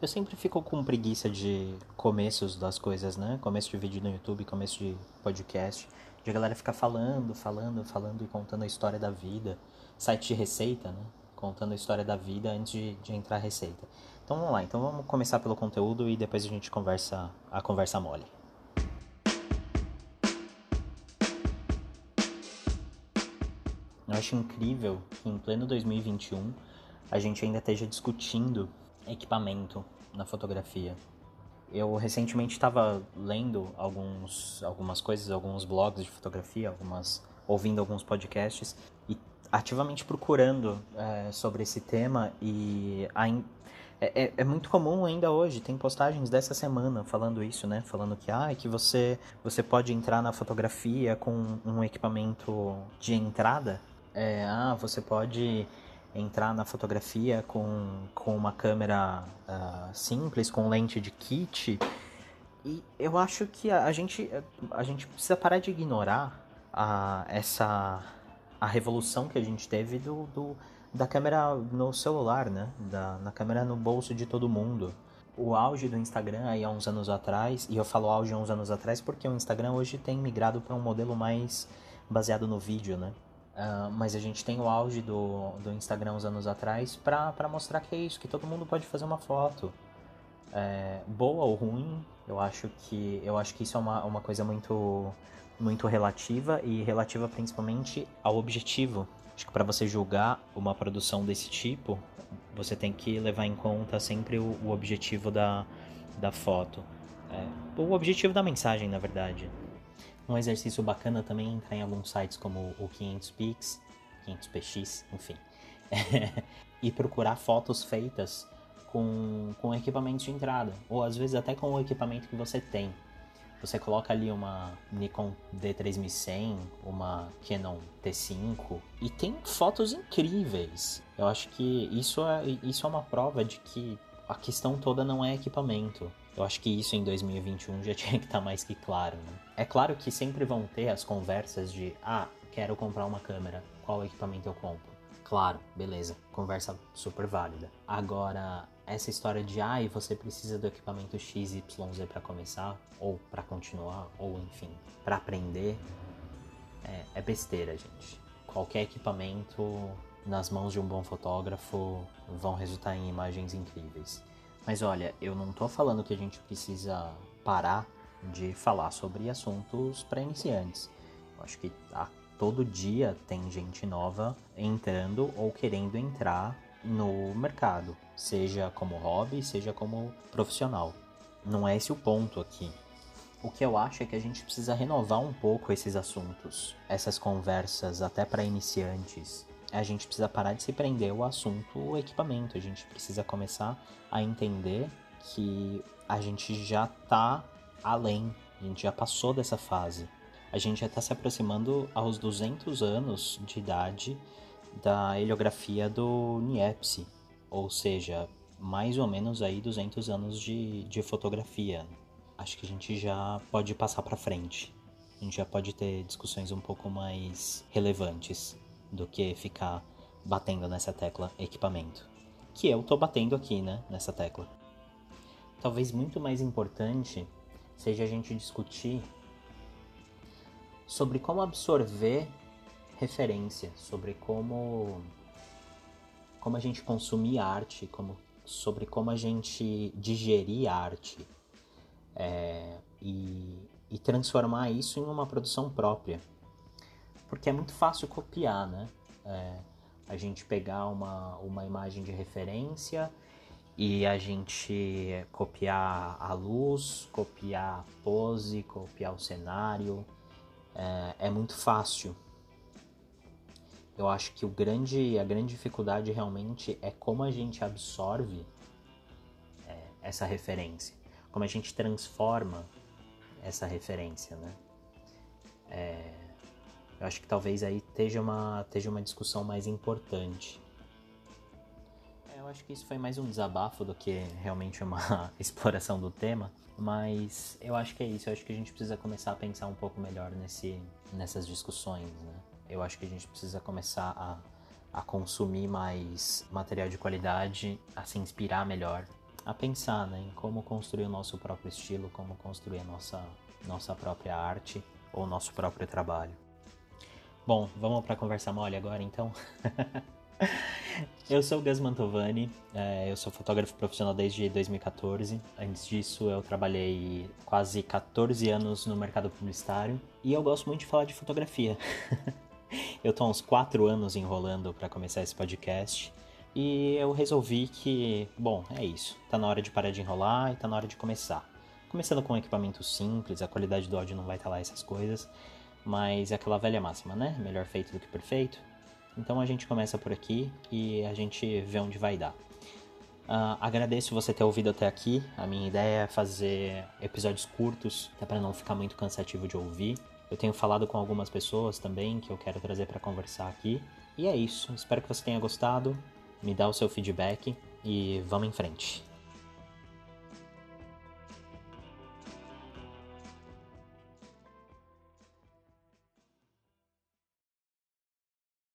Eu sempre fico com preguiça de começos das coisas, né? Começo de vídeo no YouTube, começo de podcast. De a galera ficar falando, falando, falando e contando a história da vida. Site de receita, né? Contando a história da vida antes de, de entrar a receita. Então vamos lá, então vamos começar pelo conteúdo e depois a gente conversa a conversa mole. Eu acho incrível que em pleno 2021 a gente ainda esteja discutindo equipamento na fotografia. Eu recentemente estava lendo alguns, algumas coisas, alguns blogs de fotografia, algumas ouvindo alguns podcasts e ativamente procurando é, sobre esse tema e a, é, é, é, muito comum ainda hoje, tem postagens dessa semana falando isso, né? Falando que, ah, que você, você pode entrar na fotografia com um equipamento de entrada. É, ah, você pode entrar na fotografia com, com uma câmera uh, simples, com lente de kit. E eu acho que a, a, gente, a gente precisa parar de ignorar a, essa a revolução que a gente teve do, do da câmera no celular, né? Da, na câmera no bolso de todo mundo. O auge do Instagram aí há uns anos atrás, e eu falo auge há uns anos atrás porque o Instagram hoje tem migrado para um modelo mais baseado no vídeo, né? Uh, mas a gente tem o auge do, do Instagram uns anos atrás para mostrar que é isso, que todo mundo pode fazer uma foto. É, boa ou ruim, eu acho que eu acho que isso é uma, uma coisa muito muito relativa e relativa principalmente ao objetivo. Acho que para você julgar uma produção desse tipo, você tem que levar em conta sempre o, o objetivo da, da foto. É, o objetivo da mensagem, na verdade. Um exercício bacana também é entrar em alguns sites como o 500pix, 500px, enfim, e procurar fotos feitas com, com equipamentos de entrada, ou às vezes até com o equipamento que você tem. Você coloca ali uma Nikon D3100, uma Canon T5 e tem fotos incríveis. Eu acho que isso é, isso é uma prova de que a questão toda não é equipamento. Eu acho que isso em 2021 já tinha que estar tá mais que claro. Né? É claro que sempre vão ter as conversas de: ah, quero comprar uma câmera, qual equipamento eu compro? Claro, beleza, conversa super válida. Agora, essa história de ah, você precisa do equipamento XYZ para começar, ou para continuar, ou enfim, para aprender, é, é besteira, gente. Qualquer equipamento nas mãos de um bom fotógrafo vão resultar em imagens incríveis. Mas olha, eu não tô falando que a gente precisa parar de falar sobre assuntos para iniciantes. Eu acho que a, todo dia tem gente nova entrando ou querendo entrar no mercado, seja como hobby, seja como profissional. Não é esse o ponto aqui. O que eu acho é que a gente precisa renovar um pouco esses assuntos, essas conversas até para iniciantes, a gente precisa parar de se prender ao assunto equipamento. A gente precisa começar a entender que a gente já está além, a gente já passou dessa fase. A gente já está se aproximando aos 200 anos de idade da heliografia do Niepce, ou seja, mais ou menos aí 200 anos de, de fotografia. Acho que a gente já pode passar para frente. A gente já pode ter discussões um pouco mais relevantes do que ficar batendo nessa tecla equipamento. Que eu tô batendo aqui, né, nessa tecla. Talvez muito mais importante seja a gente discutir sobre como absorver referência, sobre como como a gente consumir arte, como, sobre como a gente digerir arte é, e, e transformar isso em uma produção própria porque é muito fácil copiar, né? É, a gente pegar uma, uma imagem de referência e a gente copiar a luz, copiar a pose, copiar o cenário. É, é muito fácil. Eu acho que o grande, a grande dificuldade realmente é como a gente absorve é, essa referência, como a gente transforma essa referência, né? É, eu acho que talvez aí esteja uma, esteja uma discussão mais importante. É, eu acho que isso foi mais um desabafo do que realmente uma exploração do tema, mas eu acho que é isso. Eu acho que a gente precisa começar a pensar um pouco melhor nesse, nessas discussões. Né? Eu acho que a gente precisa começar a, a consumir mais material de qualidade, a se inspirar melhor, a pensar né, em como construir o nosso próprio estilo, como construir a nossa, nossa própria arte ou nosso próprio trabalho. Bom, vamos para conversa mole agora então? eu sou o Gus Mantovani, é, eu sou fotógrafo profissional desde 2014. Antes disso, eu trabalhei quase 14 anos no mercado publicitário e eu gosto muito de falar de fotografia. eu tô há uns 4 anos enrolando para começar esse podcast e eu resolvi que, bom, é isso. Tá na hora de parar de enrolar e tá na hora de começar. Começando com um equipamento simples, a qualidade do áudio não vai estar tá lá essas coisas, mas é aquela velha máxima, né? Melhor feito do que perfeito. Então a gente começa por aqui e a gente vê onde vai dar. Uh, agradeço você ter ouvido até aqui. A minha ideia é fazer episódios curtos, até para não ficar muito cansativo de ouvir. Eu tenho falado com algumas pessoas também que eu quero trazer para conversar aqui. E é isso. Espero que você tenha gostado me dá o seu feedback e vamos em frente.